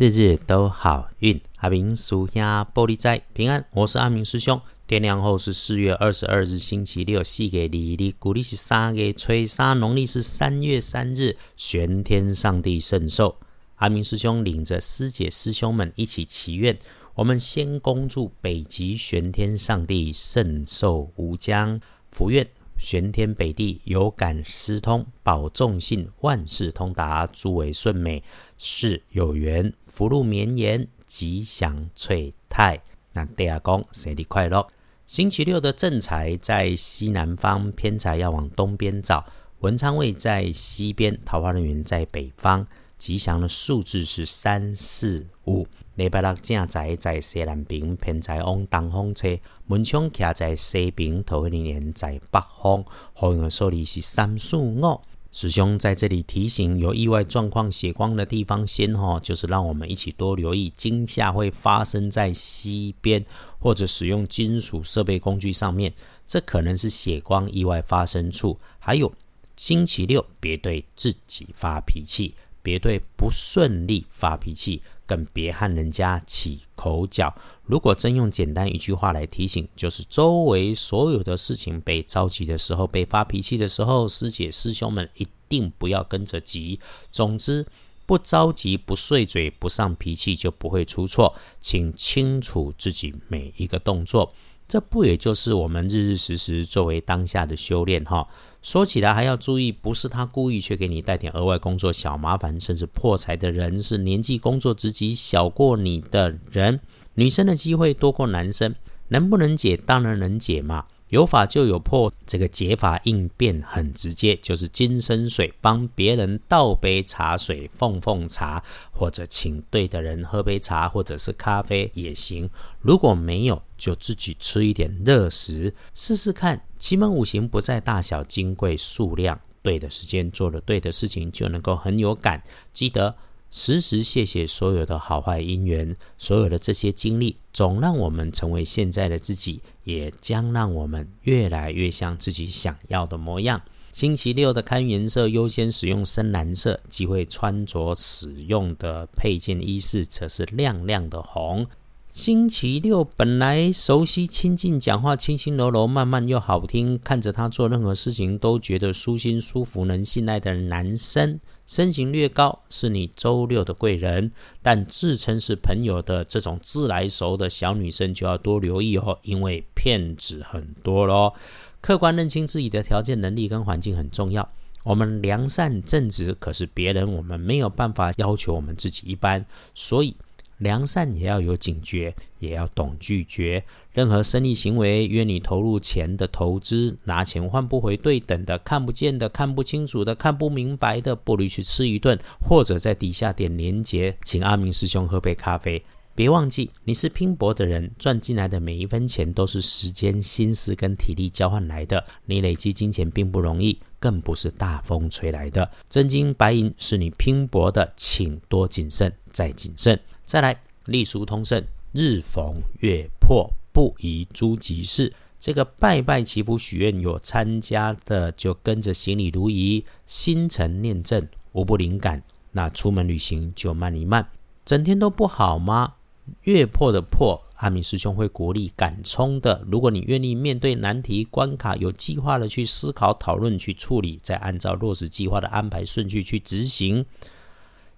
日日都好运。阿明属下玻璃仔平安，我是阿明师兄。天亮后是四月二十二日星期六，四月二日，古历是三月初三，农历是三月三日，玄天上帝圣寿。阿明师兄领着师姐师兄们一起祈愿，我们先恭祝北极玄天上帝圣寿无疆，福愿。玄天北地有感思通，保众信万事通达，诸位顺美，事有缘，福禄绵延，吉祥翠泰。那第二宫生日快乐！星期六的正财在西南方，偏财要往东边找。文昌位在西边，桃花人员在北方。吉祥的数字是三四五。礼拜六正在在西南边，偏在往东方车；门窗徛在西边，桃花人员在北方。好运的数字是三四五。师兄在这里提醒，有意外状况血光的地方，先哈，就是让我们一起多留意，惊吓会发生在西边，或者使用金属设备工具上面，这可能是血光意外发生处。还有星期六，别对自己发脾气。别对不顺利发脾气，更别和人家起口角。如果真用简单一句话来提醒，就是周围所有的事情被着急的时候，被发脾气的时候，师姐师兄们一定不要跟着急。总之，不着急、不碎嘴、不上脾气，就不会出错。请清楚自己每一个动作，这不也就是我们日日时时作为当下的修炼哈？说起来还要注意，不是他故意去给你带点额外工作小麻烦，甚至破财的人是年纪、工作职级小过你的人。女生的机会多过男生，能不能解？当然能解嘛。有法就有破，这个解法应变很直接，就是金生水，帮别人倒杯茶水，奉奉茶，或者请对的人喝杯茶，或者是咖啡也行。如果没有，就自己吃一点热食，试试看。奇门五行不在大小、金贵、数量，对的时间做了对的事情，就能够很有感。记得。时时谢谢所有的好坏因缘，所有的这些经历，总让我们成为现在的自己，也将让我们越来越像自己想要的模样。星期六的看颜色，优先使用深蓝色；机会穿着使用的配件衣饰，则是亮亮的红。星期六本来熟悉、亲近、讲话轻轻柔柔、慢慢又好听，看着他做任何事情都觉得舒心舒服、能信赖的男生。身形略高，是你周六的贵人，但自称是朋友的这种自来熟的小女生就要多留意哦，因为骗子很多咯。客观认清自己的条件、能力跟环境很重要。我们良善正直，可是别人我们没有办法要求我们自己一般，所以。良善也要有警觉，也要懂拒绝任何生意行为。约你投入钱的投资，拿钱换不回对等的、看不见的、看不清楚的、看不明白的，不如去吃一顿，或者在底下点连结，请阿明师兄喝杯咖啡。别忘记，你是拼搏的人，赚进来的每一分钱都是时间、心思跟体力交换来的。你累积金钱并不容易，更不是大风吹来的。真金白银是你拼搏的，请多谨慎，再谨慎。再来，隶书通胜，日逢月破，不宜诸吉事。这个拜拜祈福许愿有参加的，就跟着行礼如仪，心诚念正，无不灵感。那出门旅行就慢一慢。整天都不好吗？月破的破，阿明师兄会鼓励敢冲的。如果你愿意面对难题关卡，有计划的去思考、讨论、去处理，再按照落实计划的安排顺序去执行，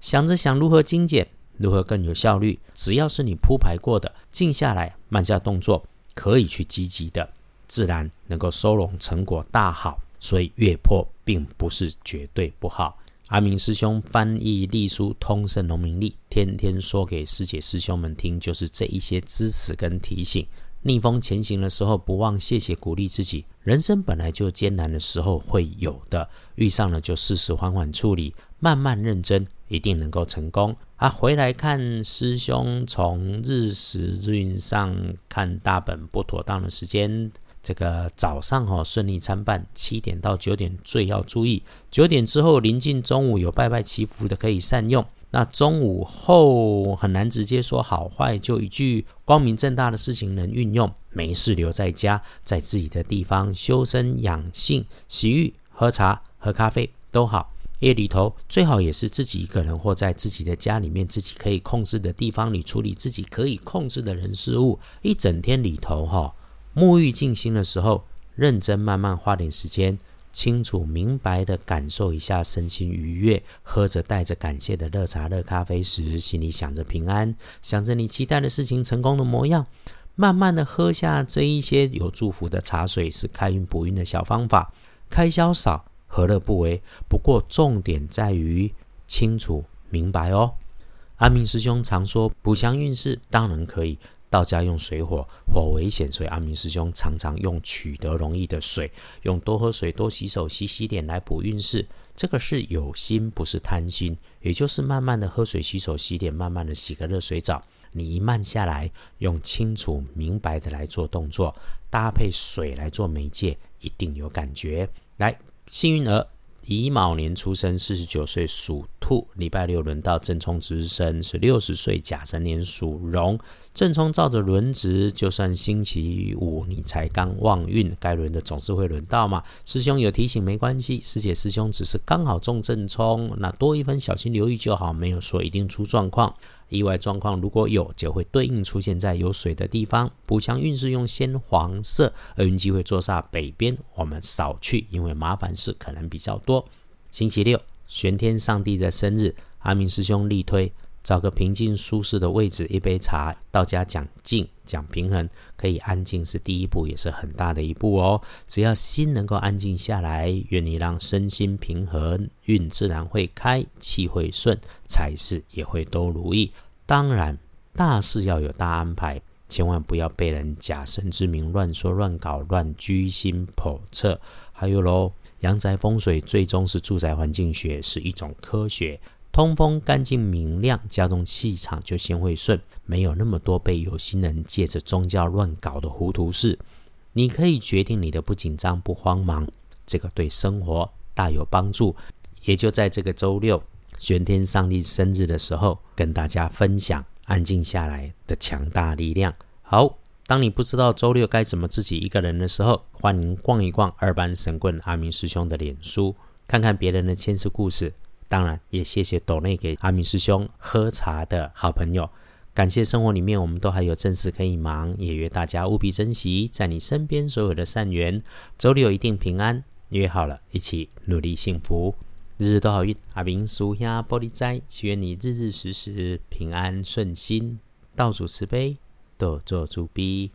想着想如何精简。如何更有效率？只要是你铺排过的，静下来，慢下动作，可以去积极的，自然能够收拢成果大好。所以月破并不是绝对不好。阿明师兄翻译隶书通胜农民历，天天说给师姐师兄们听，就是这一些支持跟提醒。逆风前行的时候，不忘谢谢鼓励自己。人生本来就艰难的时候会有的，遇上了就适时缓缓处理，慢慢认真，一定能够成功。啊，回来看师兄从日时运上看大本不妥当的时间，这个早上哈顺利参半，七点到九点最要注意，九点之后临近中午有拜拜祈福的可以善用。那中午后很难直接说好坏，就一句光明正大的事情能运用，没事留在家，在自己的地方修身养性、洗浴、喝茶、喝咖啡都好。夜里头最好也是自己一个人，或在自己的家里面，自己可以控制的地方里处理自己可以控制的人事物。一整天里头哈，沐浴静心的时候，认真慢慢花点时间，清楚明白的感受一下身心愉悦。喝着带着感谢的热茶、热咖啡时，心里想着平安，想着你期待的事情成功的模样。慢慢的喝下这一些有祝福的茶水，是开运补运的小方法。开销少。何乐不为？不过重点在于清楚明白哦。阿明师兄常说补强运势，当然可以。道家用水火，火危险，所以阿明师兄常常用取得容易的水，用多喝水、多洗手、洗洗脸来补运势。这个是有心，不是贪心。也就是慢慢的喝水、洗手、洗脸，慢慢的洗个热水澡。你一慢下来，用清楚明白的来做动作，搭配水来做媒介，一定有感觉。来。幸运儿乙卯年出生，四十九岁属兔。礼拜六轮到正冲值日生是六十岁甲辰年属龙。正冲照着轮值，就算星期五你才刚旺运，该轮的总是会轮到嘛。师兄有提醒没关系，师姐师兄只是刚好中正冲，那多一分小心留意就好，没有说一定出状况。意外状况如果有，就会对应出现在有水的地方。补强运势用鲜黄色，厄运机会坐煞北边，我们少去，因为麻烦事可能比较多。星期六，玄天上帝的生日，阿明师兄力推。找个平静舒适的位置，一杯茶。道家讲静，讲平衡，可以安静是第一步，也是很大的一步哦。只要心能够安静下来，愿你让身心平衡，运自然会开，气会顺，财事也会都如意。当然，大事要有大安排，千万不要被人假神之名乱说乱搞，乱居心叵测。还有喽，阳宅风水最终是住宅环境学，是一种科学。通风干净明亮，家中气场就先会顺，没有那么多被有心人借着宗教乱搞的糊涂事。你可以决定你的不紧张不慌忙，这个对生活大有帮助。也就在这个周六，玄天上帝生日的时候，跟大家分享安静下来的强大力量。好，当你不知道周六该怎么自己一个人的时候，欢迎逛一逛二班神棍阿明师兄的脸书，看看别人的前世故事。当然，也谢谢斗内给阿明师兄喝茶的好朋友。感谢生活里面我们都还有正事可以忙，也约大家务必珍惜在你身边所有的善缘。周六一定平安，约好了一起努力幸福，日日都好运。阿明叔下玻璃斋，祈愿你日日时时平安顺心，道主慈悲，多做主笔。